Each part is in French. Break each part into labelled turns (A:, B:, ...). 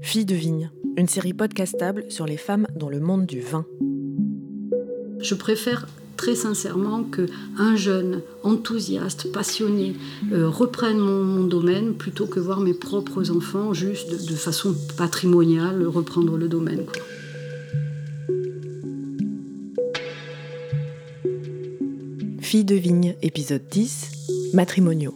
A: Fille de vigne, une série podcastable sur les femmes dans le monde du vin.
B: Je préfère très sincèrement que un jeune enthousiaste, passionné, euh, reprenne mon, domaine plutôt que voir mes propres enfants juste de, façon patrimoniale reprendre le domaine.
A: Fille de vigne, épisode 10, matrimoniaux.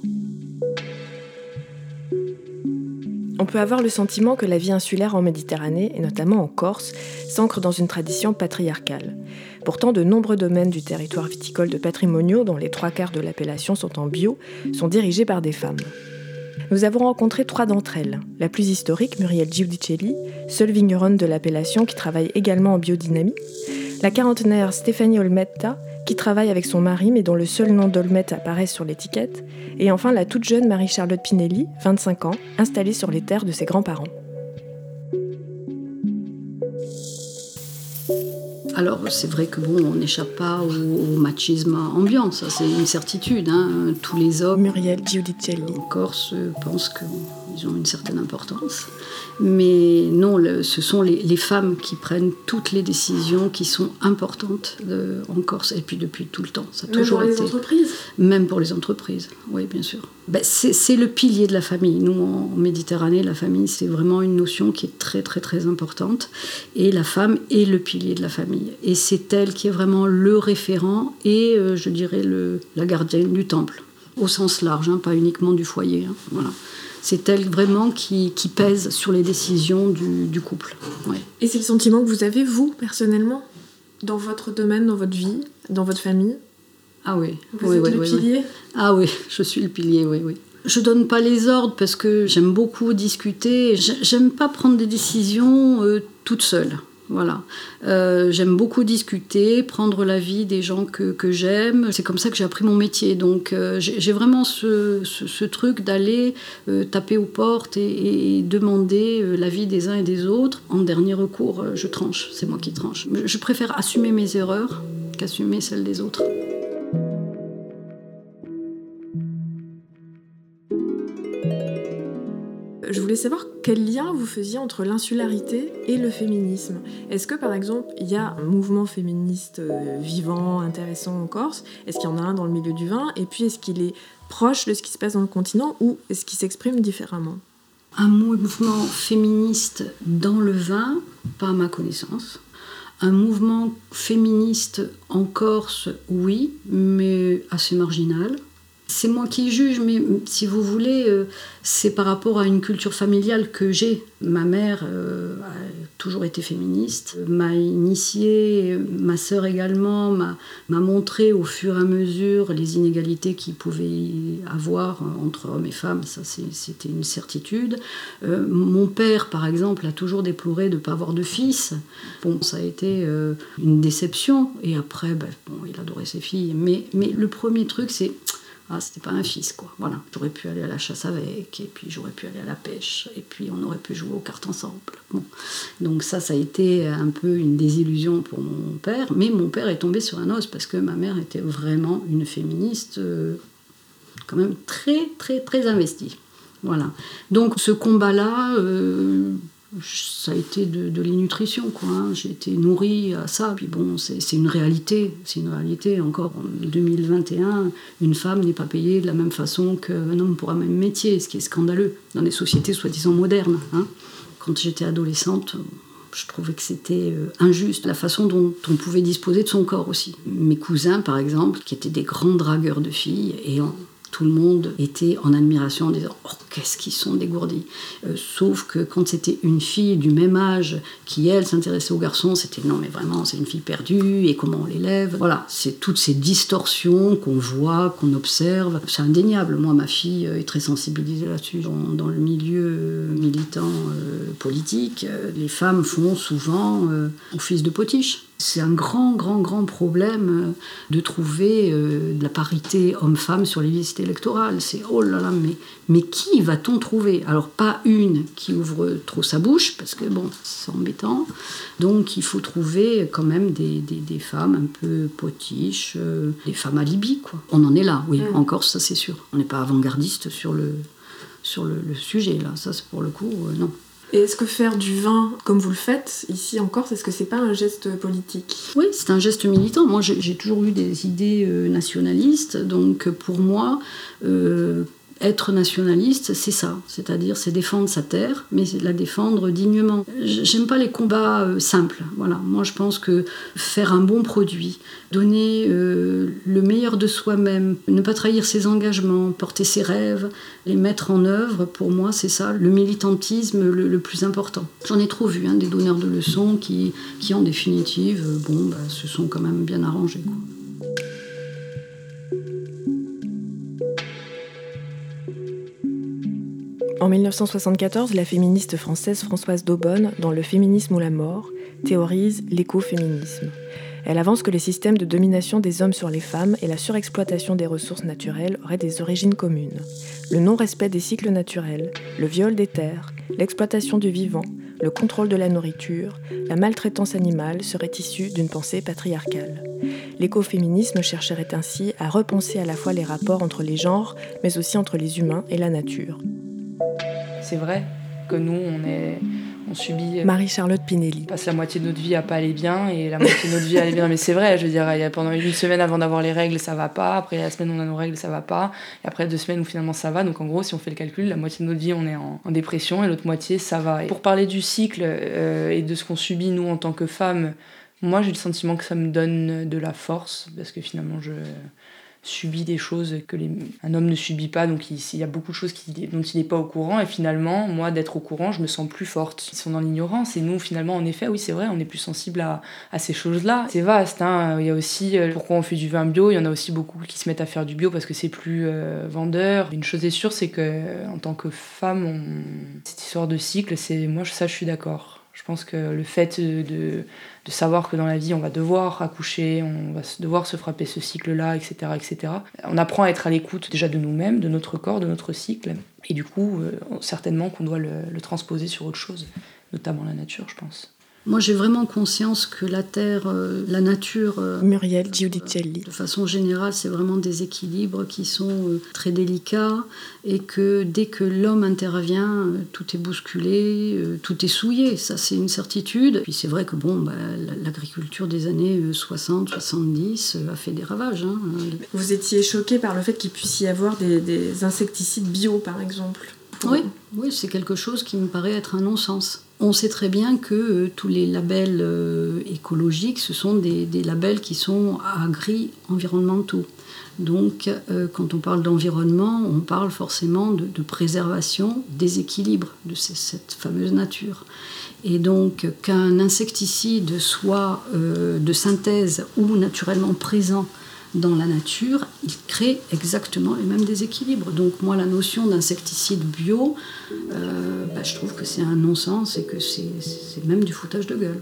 A: On peut avoir le sentiment que la vie insulaire en Méditerranée, et notamment en Corse, s'ancre dans une tradition patriarcale. Pourtant, de nombreux domaines du territoire viticole de patrimoniaux, dont les trois quarts de l'appellation sont en bio, sont dirigés par des femmes. Nous avons rencontré trois d'entre elles. La plus historique, Muriel Giudicelli, seule vigneronne de l'appellation qui travaille également en biodynamie. La quarantenaire Stéphanie Olmetta, qui travaille avec son mari mais dont le seul nom d'Olmette apparaît sur l'étiquette. Et enfin la toute jeune Marie-Charlotte Pinelli, 25 ans, installée sur les terres de ses grands-parents.
B: Alors c'est vrai que bon, on n'échappe pas au, machisme ambiant, ça c'est une certitude. Hein. Tous les hommes,
A: Muriel Giudicelli,
B: en Corse, pensent qu'ils ont une certaine importance. Mais non, ce sont les, femmes qui prennent toutes les décisions qui sont importantes en Corse, et puis depuis tout le temps.
A: Ça a Même toujours pour les entreprises
B: Même pour les entreprises, oui, bien sûr. Ben, c'est le pilier de la famille. Nous, en Méditerranée, la famille, c'est vraiment une notion qui est très, très, très importante. Et la femme est le pilier de la famille. Et c'est elle qui est vraiment le référent et, euh, je dirais, la gardienne du temple, au sens large, hein, pas uniquement du foyer. Hein, voilà c'est elle vraiment qui, pèse sur les décisions du, couple.
A: Et c'est le sentiment que vous avez, vous, personnellement, dans votre domaine, dans votre vie, dans votre famille?
B: Ah oui.
A: Vous êtes le pilier
B: Ah oui, je suis le pilier, oui, oui. Je donne pas les ordres parce que j'aime beaucoup discuter. J'aime pas prendre des décisions euh, toute seule. Voilà. Euh, j'aime beaucoup discuter, prendre l'avis des gens que, j'aime. C'est comme ça que j'ai appris mon métier. Donc euh, j'ai vraiment ce, truc d'aller euh, taper aux portes et, demander l'avis des uns et des autres. En dernier recours, je tranche. C'est moi qui tranche. Je préfère assumer mes erreurs qu'assumer celles des autres.
A: Je voulais savoir quel lien vous faisiez entre l'insularité et le féminisme. Est-ce que par exemple il y a un mouvement féministe euh, vivant, intéressant en Corse? Est-ce qu'il y en a un dans le milieu du vin? Et puis est-ce qu'il est proche de ce qui se passe dans le continent ou est-ce qu'il s'exprime différemment?
B: Un mouvement féministe dans le vin, pas à ma connaissance. Un mouvement féministe en Corse, oui, mais assez marginal. C'est moi qui juge, mais si vous voulez, euh, c'est par rapport à une culture familiale que j'ai. Ma mère euh, a toujours été féministe, m'a initiée, ma sœur également, m'a montré au fur et à mesure les inégalités qu'il pouvait y avoir entre hommes et femmes, ça c'était une certitude. Euh, mon père, par exemple, a toujours déploré de ne pas avoir de fils. Bon, ça a été une déception, et après, ben, bon, il adorait ses filles. Mais le premier truc, c'est ah, c'était pas un fils, quoi. Voilà. J'aurais pu aller à la chasse avec, et puis j'aurais pu aller à la pêche, et puis on aurait pu jouer aux cartes ensemble. Donc ça, ça a été un peu une désillusion pour mon père, mais mon père est tombé sur un os parce que ma mère était vraiment une féministe euh, quand même très, très, très investie. Voilà. Donc ce combat-là, euh, ça a été de, de quoi. Hein. J'ai été nourrie à ça. Puis bon, c'est une réalité. C'est une réalité. Encore en 2021, une femme n'est pas payée de la même façon qu'un homme pour un même métier, ce qui est scandaleux dans des sociétés soi-disant modernes. Hein. Quand j'étais adolescente, je trouvais que c'était euh, injuste la façon dont on pouvait disposer de son corps aussi. Mes cousins, par exemple, qui étaient des grands dragueurs de filles, et tout le monde était en admiration en disant Oh, qu'est-ce qu'ils sont dégourdis euh, Sauf que quand c'était une fille du même âge qui, elle, s'intéressait aux garçons, c'était Non, mais vraiment, c'est une fille perdue, et comment on l'élève Voilà, c'est toutes ces distorsions qu'on voit, qu'on observe. C'est indéniable. Moi, ma fille est très sensibilisée là-dessus. Dans, le milieu militant euh, politique, euh, les femmes font souvent office de potiche. C'est un grand, grand, grand problème euh, de trouver euh, de la parité homme-femme sur les listes électorales. C'est oh là là, mais, mais qui va-t-on trouver? Alors, pas une qui ouvre trop sa bouche, parce que bon, c'est embêtant. Donc, il faut trouver quand même des, des, femmes un peu potiches, euh, des femmes alibi, quoi. On en est là, oui, encore, ça c'est sûr. On n'est pas avant-gardiste sur le, sur le, sujet. Là, ça, c'est pour le coup, non.
A: Et est-ce que faire du vin comme vous le faites ici en Corse, est-ce que c'est pas un geste politique?
B: Oui, c'est un geste militant. Moi, j'ai toujours eu des idées nationalistes, donc pour moi, être nationaliste, c'est ça, c'est-à-dire c'est défendre sa terre, mais la défendre dignement. J'aime pas les combats euh, simples. Voilà, moi je pense que faire un bon produit, donner euh, le meilleur de soi-même, ne pas trahir ses engagements, porter ses rêves, les mettre en œuvre, pour moi c'est ça le militantisme le, plus important. J'en ai trop vu hein, des donneurs de leçons qui, qui en définitive, euh, bon, bah, se sont quand même bien arrangés.
A: En 1974, la féministe française Françoise Daubonne, dans Le féminisme ou la mort, théorise l'écoféminisme. Elle avance que les systèmes de domination des hommes sur les femmes et la surexploitation des ressources naturelles auraient des origines communes. Le non-respect des cycles naturels, le viol des terres, l'exploitation du vivant, le contrôle de la nourriture, la maltraitance animale seraient issus d'une pensée patriarcale. L'écoféminisme chercherait ainsi à repenser à la fois les rapports entre les genres, mais aussi entre les humains et la nature
C: c'est vrai que nous, on est. On subit.
A: Euh, Marie-Charlotte Pinelli.
C: On passe la moitié de notre vie à pas aller bien et la moitié de notre vie à aller bien. Mais c'est vrai, je veux dire, pendant une semaine avant d'avoir les règles, ça va pas. Après la semaine, on a nos règles, ça va pas. Et après deux semaines où finalement ça va. Donc en gros, si on fait le calcul, la moitié de notre vie, on est en, dépression et l'autre moitié, ça va. Et pour parler du cycle euh, et de ce qu'on subit, nous, en tant que femmes, moi, j'ai le sentiment que ça me donne de la force parce que finalement, je subit des choses que les... un homme ne subit pas, donc il, y a beaucoup de choses dont il n'est pas au courant, et finalement, moi, d'être au courant, je me sens plus forte. Ils sont dans l'ignorance, et nous, finalement, en effet, oui, c'est vrai, on est plus sensible à, à ces choses-là. C'est vaste, hein. il y a aussi, euh, pourquoi on fait du vin bio, il y en a aussi beaucoup qui se mettent à faire du bio parce que c'est plus euh, vendeur. Une chose est sûre, c'est que en tant que femme, cette histoire de cycle, c'est moi, ça, je suis d'accord. Je pense que le fait de de savoir que dans la vie, on va devoir accoucher, on va devoir se frapper ce cycle-là, etc., etc. On apprend à être à l'écoute déjà de nous-mêmes, de notre corps, de notre cycle. Et du coup, euh, certainement qu'on doit le transposer sur autre chose, notamment la nature, je pense.
B: Moi, j'ai vraiment conscience que la Terre, euh, la nature.
A: Euh, Muriel Giudicelli.
B: de façon générale, c'est vraiment des équilibres qui sont euh, très délicats et que dès que l'homme intervient, tout est bousculé, tout est souillé. Ça, c'est une certitude. Puis c'est vrai que bon, bah, l'agriculture des années 60, 70 a fait des ravages. Hein.
A: Vous étiez choqué par le fait qu'il puisse y avoir des, des insecticides bio, par exemple
B: oui, oui c'est quelque chose qui me paraît être un non-sens. On sait très bien que euh, tous les labels euh, écologiques, ce sont des, labels qui sont agri-environnementaux. Donc, euh, quand on parle d'environnement, on parle forcément de, préservation des équilibres de cette fameuse nature. Et donc, qu'un insecticide soit de synthèse ou naturellement présent dans la nature, il crée exactement les mêmes déséquilibres. Donc moi, la notion d'insecticide bio, euh, bah, je trouve que c'est un non-sens et que c'est même du foutage de gueule.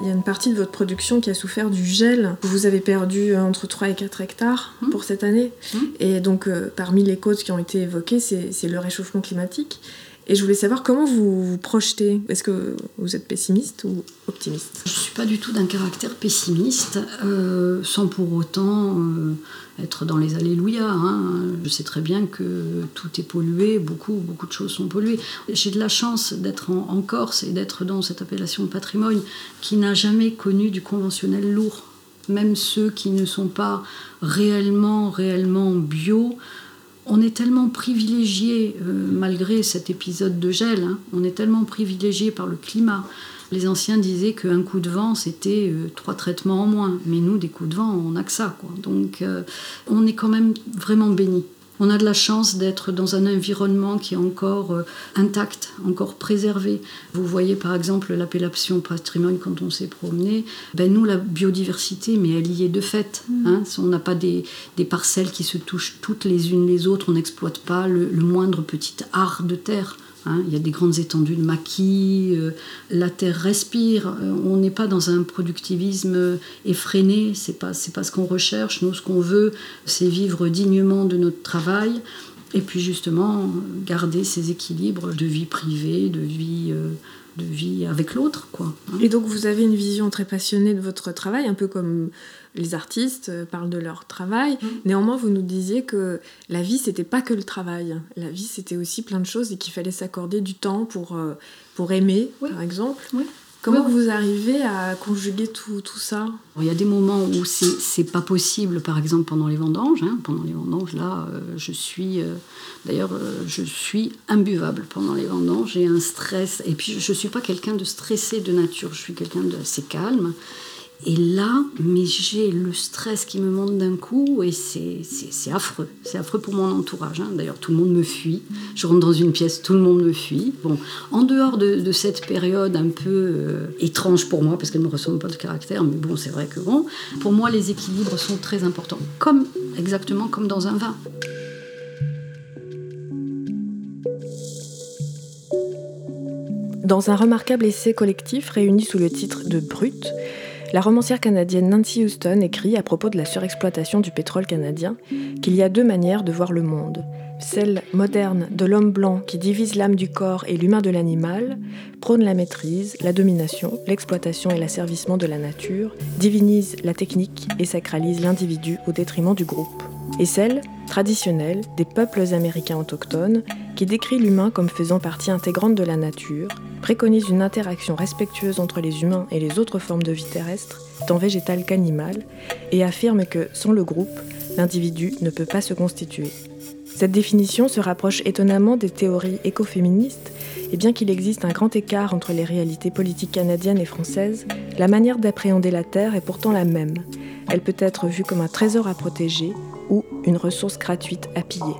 A: Il y a une partie de votre production qui a souffert du gel. Vous avez perdu euh, entre 3 et 4 hectares hum. pour cette année. Hum. Et donc, euh, parmi les causes qui ont été évoquées, c'est le réchauffement climatique. Et je voulais savoir comment vous vous projetez. Est-ce que vous êtes pessimiste ou optimiste?
B: Je ne suis pas du tout d'un caractère pessimiste, euh, sans pour autant euh, être dans les alléluia. Hein. Je sais très bien que tout est pollué, beaucoup, beaucoup de choses sont polluées. J'ai de la chance d'être en, Corse et d'être dans cette appellation de patrimoine qui n'a jamais connu du conventionnel lourd. Même ceux qui ne sont pas réellement, réellement bio on est tellement privilégié, euh, malgré cet épisode de gel, hein, on est tellement privilégié par le climat. Les anciens disaient qu'un coup de vent, c'était euh, trois traitements en moins. Mais nous, des coups de vent, on n'a que ça. Donc, euh, on est quand même vraiment béni. On a de la chance d'être dans un environnement qui est encore euh, intact, encore préservé. Vous voyez par exemple l'appellation patrimoine quand on s'est promené. Ben nous, la biodiversité, mais elle y est de fait. Mm. Hein. On n'a pas des, parcelles qui se touchent toutes les unes les autres. On n'exploite pas le, le moindre petit art de terre. Hein, il y a des grandes étendues de maquis, euh, la terre respire. Euh, on n'est pas dans un productivisme effréné, c'est pas pas ce qu'on recherche. Nous, ce qu'on veut, c'est vivre dignement de notre travail et puis justement garder ces équilibres de vie privée, de vie euh, de vie avec l'autre. quoi.
A: Hein. Et donc vous avez une vision très passionnée de votre travail, un peu comme les artistes euh, parlent de leur travail. Mm. Néanmoins, vous nous disiez que la vie, c'était pas que le travail. La vie, c'était aussi plein de choses et qu'il fallait s'accorder du temps pour, euh, pour aimer, par exemple. Oui. Comment vous arrivez à conjuguer tout, tout ça?
B: Il y a des moments où c'est pas possible, par exemple pendant les vendanges. Hein. Pendant les vendanges, là, euh, je suis. D'ailleurs, je suis imbuvable pendant les vendanges. J'ai un stress. Et puis, je ne suis pas quelqu'un de stressé de nature. Je suis quelqu'un d'assez calme. Et là, mais j'ai le stress qui me monte d'un coup et c'est affreux. C'est affreux pour mon entourage. Hein. D'ailleurs, tout le monde me fuit. Je rentre dans une pièce, tout le monde me fuit. Bon, en dehors de, cette période un peu euh, étrange pour moi, parce qu'elle ne me ressemble pas de caractère, mais bon, c'est vrai que bon, pour moi, les équilibres sont très importants. Comme, exactement comme dans un vin.
A: Dans un remarquable essai collectif réuni sous le titre de Brut, la romancière canadienne Nancy Houston écrit à propos de la surexploitation du pétrole canadien qu'il y a deux manières de voir le monde. Celle moderne de l'homme blanc qui divise l'âme du corps et l'humain de l'animal, prône la maîtrise, la domination, l'exploitation et l'asservissement de la nature, divinise la technique et sacralise l'individu au détriment du groupe. Et celle, traditionnelle, des peuples américains autochtones, qui décrit l'humain comme faisant partie intégrante de la nature, préconise une interaction respectueuse entre les humains et les autres formes de vie terrestre, tant végétale qu'animale, et affirme que, sans le groupe, l'individu ne peut pas se constituer. Cette définition se rapproche étonnamment des théories écoféministes, et bien qu'il existe un grand écart entre les réalités politiques canadiennes et françaises, la manière d'appréhender la Terre est pourtant la même. Elle peut être vue comme un trésor à protéger ou une ressource gratuite à piller.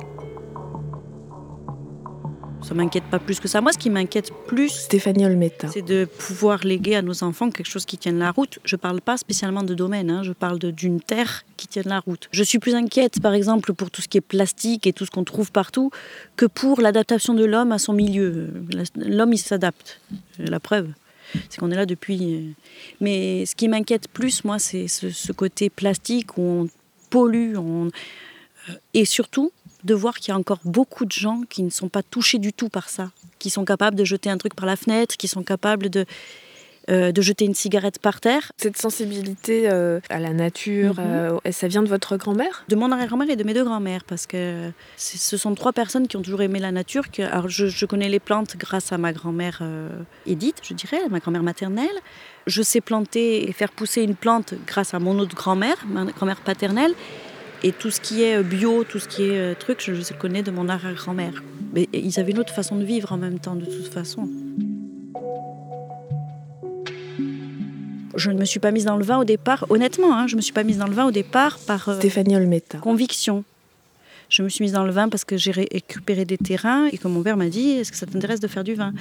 D: Ça m'inquiète pas plus que ça. Moi, ce qui m'inquiète plus,
A: Stéphanie Olmeta,
D: c'est de pouvoir léguer à nos enfants quelque chose qui tienne la route. Je parle pas spécialement de domaine, hein. je parle d'une terre qui tienne la route. Je suis plus inquiète, par exemple, pour tout ce qui est plastique et tout ce qu'on trouve partout, que pour l'adaptation de l'homme à son milieu. L'homme, il s'adapte. La preuve, c'est qu'on est là depuis. Euh. Mais ce qui m'inquiète plus, moi, c'est ce, côté plastique où on pollue, on... Euh, et surtout de voir qu'il y a encore beaucoup de gens qui ne sont pas touchés du tout par ça, qui sont capables de jeter un truc par la fenêtre, qui sont capables de, euh, de jeter une cigarette par terre.
A: Cette sensibilité euh, à la nature, mhm. euh, ça vient de votre grand-mère?
D: De mon arrière-grand-mère et de mes deux grand-mères, parce que ce sont trois personnes qui ont toujours aimé la nature. Que, alors je, connais les plantes grâce à ma grand-mère Edith, je dirais, ma grand-mère maternelle. Je sais planter et faire pousser une plante grâce à mon autre grand-mère, ma grand-mère paternelle. Et tout ce qui est bio, tout ce qui est euh, truc, je, je connais de mon arrière-grand-mère. Mais ils avaient une autre façon de vivre en même temps, de toute façon. Je ne me suis pas mise dans le vin au départ, honnêtement, hein, je ne me suis pas mise dans le vin au départ par
A: euh, Stéphanie Olmeta.
D: conviction. Je me suis mise dans le vin parce que j'ai récupéré des terrains et que mon père m'a dit Est-ce que ça t'intéresse de faire du vin?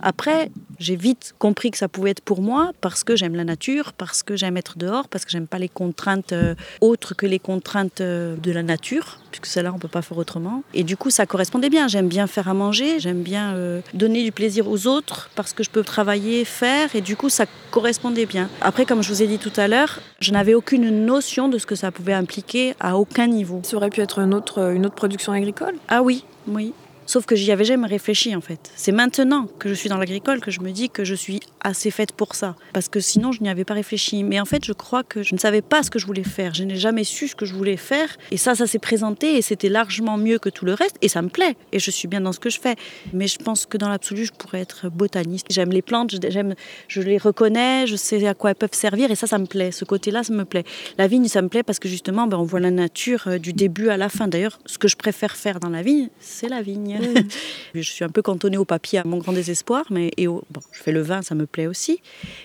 D: Après, j'ai vite compris que ça pouvait être pour moi parce que j'aime la nature, parce que j'aime être dehors, parce que j'aime pas les contraintes euh, autres que les contraintes euh, de la nature, puisque celle-là, on peut pas faire autrement. Et du coup, ça correspondait bien. J'aime bien faire à manger, j'aime bien euh, donner du plaisir aux autres parce que je peux travailler, faire, et du coup, ça correspondait bien. Après, comme je vous ai dit tout à l'heure, je n'avais aucune notion de ce que ça pouvait impliquer à aucun niveau.
A: Ça aurait pu être une autre, une autre production agricole?
D: Ah oui, oui. Sauf que j'y avais jamais réfléchi en fait. C'est maintenant que je suis dans l'agricole que je me dis que je suis assez faite pour ça. Parce que sinon, je n'y avais pas réfléchi. Mais en fait, je crois que je ne savais pas ce que je voulais faire. Je n'ai jamais su ce que je voulais faire. Et ça, ça s'est présenté et c'était largement mieux que tout le reste. Et ça me plaît. Et je suis bien dans ce que je fais. Mais je pense que dans l'absolu, je pourrais être botaniste. J'aime les plantes, j'aime, je les reconnais, je sais à quoi elles peuvent servir. Et ça, ça me plaît. Ce côté-là, ça me plaît. La vigne, ça me plaît parce que justement, ben, on voit la nature euh, du début à la fin. D'ailleurs, ce que je préfère faire dans la vigne, c'est la vigne. je suis un peu cantonnée au papier à mon grand désespoir, mais et bon, je fais le vin, ça me plaît aussi.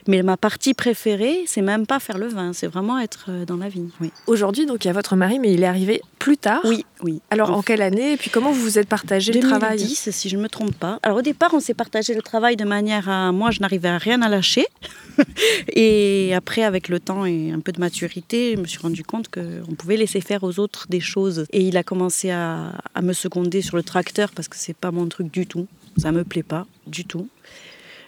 D: Mais ma partie préférée, c'est même pas faire le vin, c'est vraiment être euh, dans la vigne. Oui.
A: Aujourd'hui, donc il y a votre mari, mais il est arrivé plus tard.
D: Oui, oui.
A: Alors en, quelle année Et puis comment vous vous êtes partagé le travail?
D: 2010, si je ne me trompe pas. Alors au départ, on s'est partagé le travail de manière à moi, je n'arrivais à rien à lâcher. et après, avec le temps et un peu de maturité, je me suis rendu compte qu'on pouvait laisser faire aux autres des choses. Et il a commencé à, à me seconder sur le tracteur parce que c'est pas mon truc du tout. Ça me plaît pas du tout.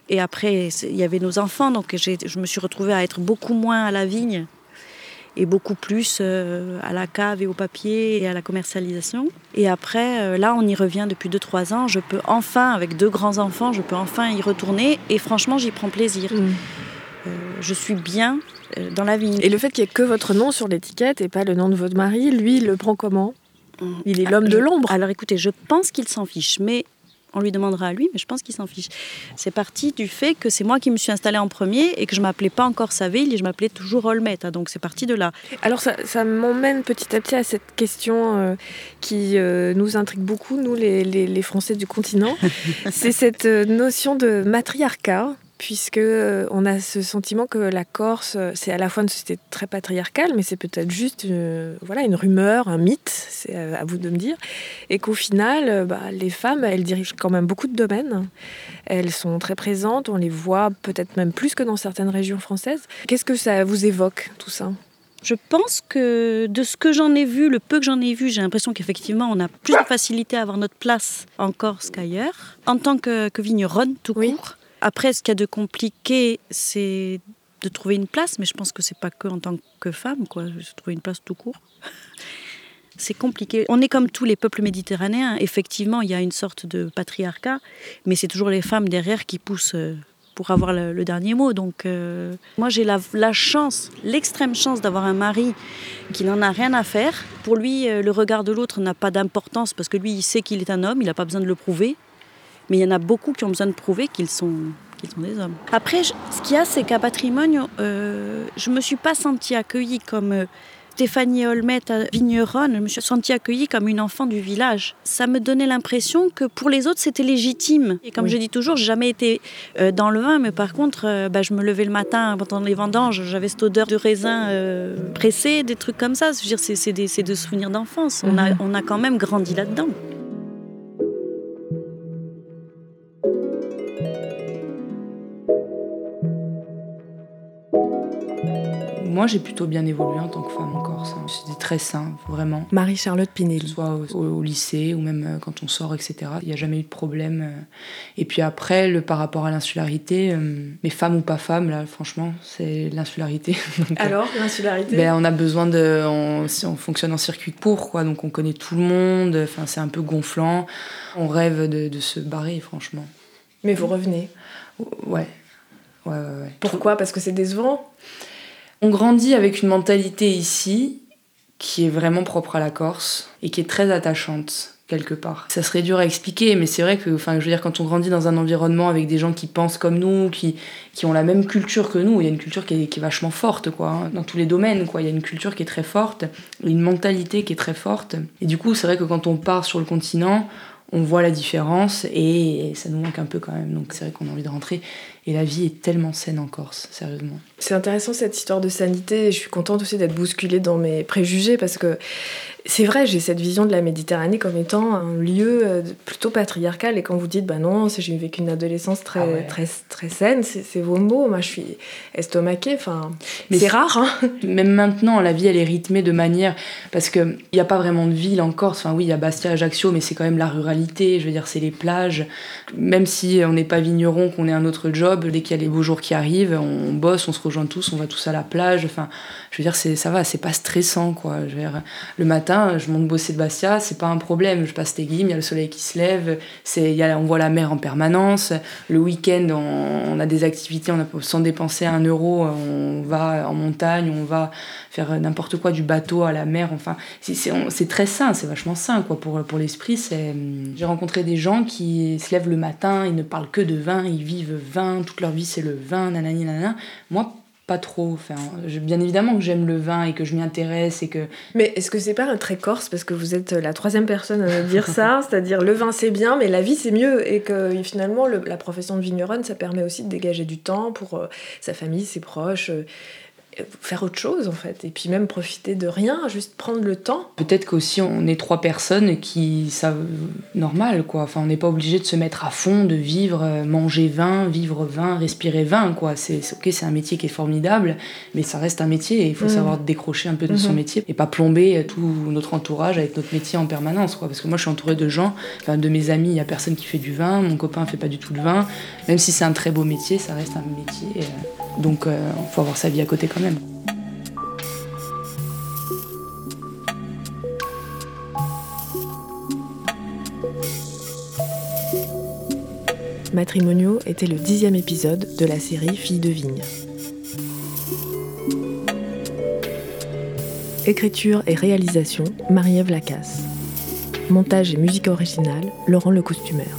D: Et après, il y avait nos enfants, donc je me suis retrouvée à être beaucoup moins à la vigne. et beaucoup plus euh, à la cave et au papier et à la commercialisation. Et après, euh, là, on y revient depuis 2-3 ans. Je peux enfin, avec deux grands-enfants, je peux enfin y retourner et franchement, j'y prends plaisir.
A: Mm.
D: Euh, je suis bien dans la vie.
A: Et le fait qu'il n'y ait que votre nom sur l'étiquette et pas le nom de votre mari, lui, il le prend comment? Il est l'homme de
D: Je-
A: l'ombre.
D: Alors écoutez, je pense qu'il s'en fiche, mais on lui demandera à lui, mais je pense qu'il s'en fiche. C'est parti du fait que c'est moi qui me suis installée en premier et que je m'appelais pas encore Saville et je m'appelais toujours Olmette. hein, donc c'est parti de là.
A: Alors ça, ça m'emmène petit à petit à cette question euh, qui euh, nous intrigue beaucoup, nous les, les- les Français du continent. c'est cette euh, notion de matriarcat, puisque euh, on a ce sentiment que la Corse, euh, c'est à la fois une société très patriarcale, mais c'est peut-être juste euh, voilà, une rumeur, un mythe, c'est à, vous de me dire, et qu'au final, bah, les femmes, elles dirigent quand même beaucoup de domaines. Elles sont très présentes, on les voit peut-être même plus que dans certaines régions françaises. Qu'est-ce que ça vous évoque, tout ça?
D: Je pense que de ce que j'en ai vu, le peu que j'en ai vu, j'ai l'impression qu'effectivement on a plus de facilité à avoir notre place en Corse qu'ailleurs. En tant que, que vigneronne, tout
A: Oui.
D: court. Après, ce qu'il y a de compliqué, c'est de trouver une place, mais je pense que c'est pas que en tant que femme, quoi. Trouver une place tout court. C'est compliqué. On est comme tous les peuples méditerranéens. Effectivement, il y a une sorte de patriarcat, mais c'est toujours les femmes derrière qui poussent euh, pour avoir le, le dernier mot. Donc, euh, moi, j'ai la, la chance, l'extrême chance d'avoir un mari qui n'en a rien à faire. Pour lui, euh, le regard de l'autre n'a pas d'importance parce que lui, il sait qu'il est un homme, il n'a pas besoin de le prouver. Mais il y en a beaucoup qui ont besoin de prouver qu'ils sont, qu'ils sont des hommes. Après, je- ce qu'il y a, c'est qu'à Patrimoine, euh, je ne me suis pas sentie accueillie comme euh, Stéphanie Olmette à Vigneronne. Je me suis sentie accueillie comme une enfant du village. Ça me donnait l'impression que pour les autres, c'était légitime. Et comme
A: Oui.
D: je dis toujours, j'ai jamais été euh, dans le vin, mais par contre, bah, je me levais le matin pendant les vendanges, j'avais cette odeur de raisin pressé, des trucs comme ça. C'est, c'est des, c'est des souvenirs d'enfance. On, a,
A: Mhm.
D: on a quand même grandi là-dedans.
C: Moi, j'ai plutôt bien évolué en tant que femme en Corse. C'était très sain, vraiment.
A: Marie-Charlotte
C: Que
A: Pinelli.
C: ce soit au, lycée ou même euh, quand on sort, etc. Il n'y a jamais eu de problème. euh. Et puis après, le, par rapport à l'insularité, euh, mais femme ou pas femme, là, franchement, c'est l'insularité. Donc,
A: Alors, l'insularité?
C: ben, on a besoin de. On fonctionne en circuit court, quoi. Donc on connaît tout le monde. Enfin, c'est un peu gonflant. On rêve de, de se barrer, franchement.
A: Mais vous revenez?
C: Ouais. Ouais, ouais, ouais.
A: Pourquoi? Parce que c'est décevant?
C: On grandit avec une mentalité ici qui est vraiment propre à la Corse et qui est très attachante quelque part. Ça serait dur à expliquer, mais c'est vrai que, enfin, je quand on grandit dans un environnement avec des gens qui pensent comme nous, qui, qui ont la même culture que nous, il y a une culture qui est, qui vachement forte, quoi, hein, dans tous les domaines, quoi. Il y a une culture qui est très forte, une mentalité qui est très forte. Et du coup, c'est vrai que quand on part sur le continent, on voit la différence et ça nous manque un peu quand même. Donc c'est vrai qu'on a envie de rentrer. Et la vie est tellement saine en Corse, sérieusement.
A: C'est intéressant cette histoire de sanité. Je suis contente aussi d'être bousculée dans mes préjugés parce que c'est vrai, j'ai cette vision de la Méditerranée comme étant un lieu euh, plutôt patriarcal. Et quand vous dites, bah non, j'ai vécu une adolescence très,
C: Ah ouais.
A: très, très saine, c'est vos mots. Moi, je suis estomaquée. Enfin,
C: Mais
A: c'est rare. Hein
C: Même maintenant, la vie, elle est rythmée de manière. Parce qu'il n'y a pas vraiment de ville en Corse. Enfin, oui, il y a Bastia, Ajaccio, mais c'est quand même la ruralité. Je veux dire, c'est les plages. Même si on n'est pas vigneron, qu'on ait un autre job, dès qu'il y a les beaux jours qui arrivent, on bosse, on se rejoint tous, on va tous à la plage. Enfin, je veux dire, ça va, c'est pas stressant, quoi. Je veux dire, le matin, je monte bosser de Bastia, c'est pas un problème. Je passe tes guimes, il y a le soleil qui se lève, y a, on voit la mer en permanence. Le week-end, on, a des activités, on a, sans dépenser un euro, on va en montagne, on va faire n'importe quoi, du bateau à la mer. Enfin, c'est, très sain, c'est vachement sain, quoi, pour, pour l'esprit. J'ai rencontré des gens qui se lèvent le matin, ils ne parlent que de vin, ils vivent vin, toute leur vie c'est le vin, nanani, nanana. Moi, pas trop. Enfin, je- bien évidemment que j'aime le vin et que je m'y intéresse et que
A: Mais est-ce que c'est pas un trait corse parce que vous êtes la troisième personne à dire ça, c'est-à-dire le vin c'est bien, mais la vie c'est mieux et que finalement le- la profession de vigneronne ça permet aussi de dégager du temps pour euh, sa famille, ses proches, euh, faire autre chose en fait et puis même profiter de rien, juste prendre le temps.
C: peut-être qu'aussi on est trois personnes qui savent normal quoi. Enfin, on n'est pas obligé de se mettre à fond, de vivre, euh, manger vin, vivre vin, respirer vin quoi. C'est ok, c'est un métier qui est formidable, mais ça reste un métier et il faut
A: Mhm.
C: savoir décrocher un peu de son
A: Mhm.
C: métier et pas plomber euh, tout notre entourage avec notre métier en permanence quoi. Parce que moi je suis entourée de gens, enfin, de mes amis, il y a personne qui fait du vin, mon copain fait pas du tout de vin. Même si c'est un très beau métier, ça reste un métier. euh, donc il faut avoir sa vie à côté quand même.
A: Matrimonio était le dixième épisode de la série Filles de vigne. Écriture et réalisation, Marie-Ève Lacasse. Montage et musique originale, Laurent Le Costumaire.